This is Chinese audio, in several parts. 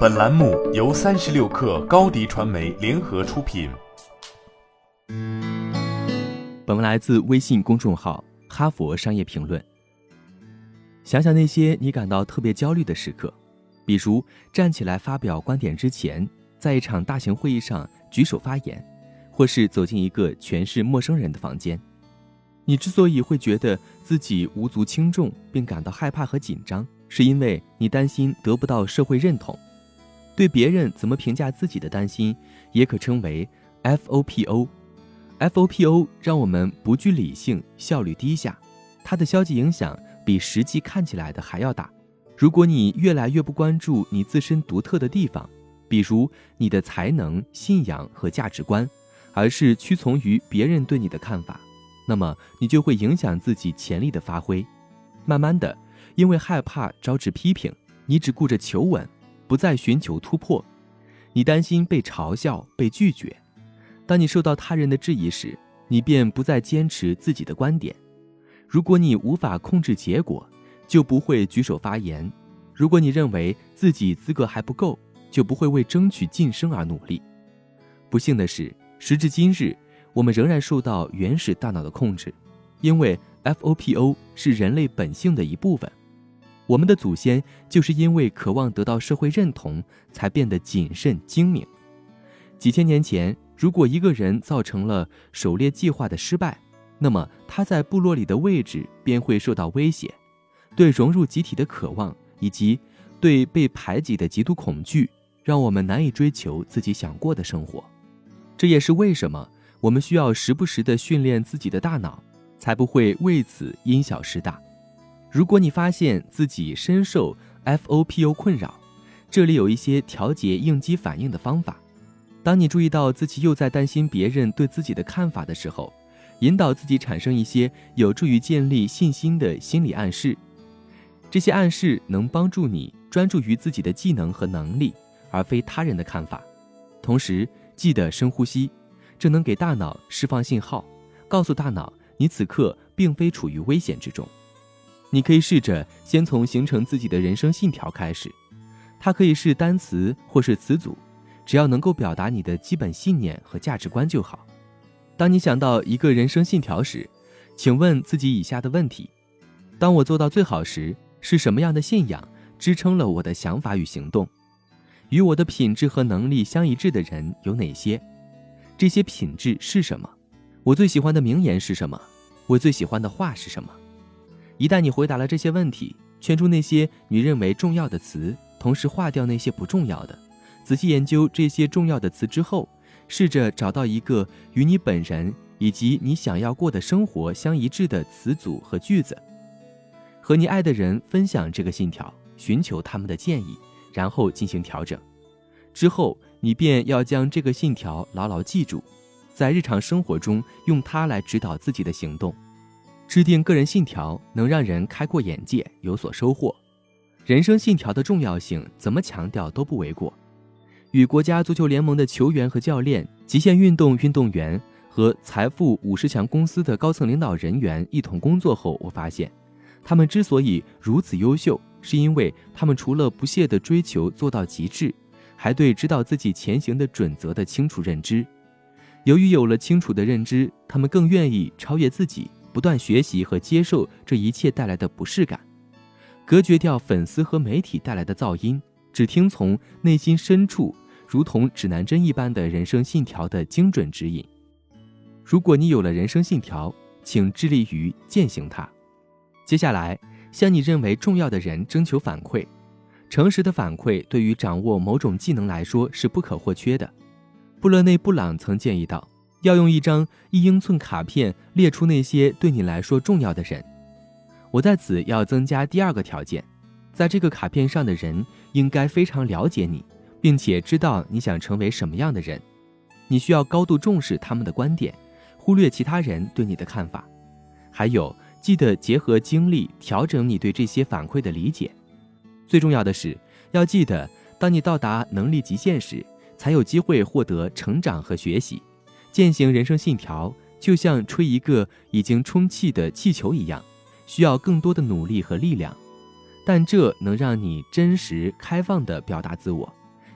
本栏目由三十六氪高低传媒联合出品。本文来自微信公众号《哈佛商业评论》。想想那些你感到特别焦虑的时刻，比如站起来发表观点之前，在一场大型会议上举手发言，或是走进一个全是陌生人的房间。你之所以会觉得自己无足轻重，并感到害怕和紧张，是因为你担心得不到社会认同，对别人怎么评价自己的担心，也可称为 FOPO。FOPO 让我们不具理性，效率低下，它的消极影响比实际看起来的还要大。如果你越来越不关注你自身独特的地方，比如你的才能、信仰和价值观，而是屈从于别人对你的看法。那么你就会影响自己潜力的发挥，慢慢的，因为害怕招致批评，你只顾着求稳，不再寻求突破。你担心被嘲笑、被拒绝。当你受到他人的质疑时，你便不再坚持自己的观点。如果你无法控制结果，就不会举手发言。如果你认为自己资格还不够，就不会为争取晋升而努力。不幸的是，时至今日。我们仍然受到原始大脑的控制，因为 FOPO 是人类本性的一部分。我们的祖先就是因为渴望得到社会认同，才变得谨慎精明。几千年前，如果一个人造成了狩猎计划的失败，那么他在部落里的位置便会受到威胁。对融入集体的渴望，以及对被排挤的极度恐惧，让我们难以追求自己想过的生活。这也是为什么。我们需要时不时地训练自己的大脑，才不会为此因小失大。如果你发现自己深受 FOPO 困扰，这里有一些调节应激反应的方法。当你注意到自己又在担心别人对自己的看法的时候，引导自己产生一些有助于建立信心的心理暗示。这些暗示能帮助你专注于自己的技能和能力，而非他人的看法。同时，记得深呼吸。这能给大脑释放信号，告诉大脑你此刻并非处于危险之中。你可以试着先从形成自己的人生信条开始，它可以是单词或是词组，只要能够表达你的基本信念和价值观就好。当你想到一个人生信条时，请问自己以下的问题：当我做到最好时，是什么样的信仰支撑了我的想法与行动？与我的品质和能力相一致的人有哪些？这些品质是什么？我最喜欢的名言是什么？我最喜欢的话是什么？一旦你回答了这些问题，圈出那些你认为重要的词，同时划掉那些不重要的。仔细研究这些重要的词之后，试着找到一个与你本人以及你想要过的生活相一致的词组和句子，和你爱的人分享这个信条，寻求他们的建议，然后进行调整。之后。你便要将这个信条牢牢记住，在日常生活中用它来指导自己的行动。制定个人信条能让人开阔眼界，有所收获。人生信条的重要性怎么强调都不为过。与国家足球联盟的球员和教练、极限运动运动员和财富五十强公司的高层领导人员一同工作后，我发现，他们之所以如此优秀，是因为他们除了不懈地追求做到极致。还对指导自己前行的准则的清楚认知，由于有了清楚的认知，他们更愿意超越自己，不断学习和接受这一切带来的不适感，隔绝掉粉丝和媒体带来的噪音，只听从内心深处如同指南针一般的人生信条的精准指引。如果你有了人生信条，请致力于践行它。接下来，向你认为重要的人征求反馈。诚实的反馈对于掌握某种技能来说是不可或缺的。布勒内·布朗曾建议道：“要用一张一英寸卡片列出那些对你来说重要的人。”我在此要增加第二个条件：在这个卡片上的人应该非常了解你，并且知道你想成为什么样的人。你需要高度重视他们的观点，忽略其他人对你的看法。还有，记得结合经历调整你对这些反馈的理解。最重要的是，要记得，当你到达能力极限时，才有机会获得成长和学习。践行人生信条，就像吹一个已经充气的气球一样，需要更多的努力和力量。但这能让你真实开放地表达自我，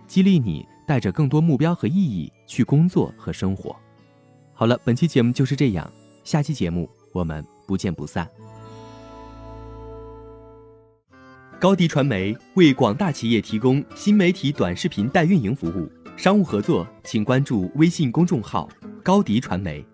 激励你带着更多目标和意义去工作和生活。好了，本期节目就是这样，下期节目我们不见不散。高迪传媒为广大企业提供新媒体短视频代运营服务，商务合作请关注微信公众号“高迪传媒”。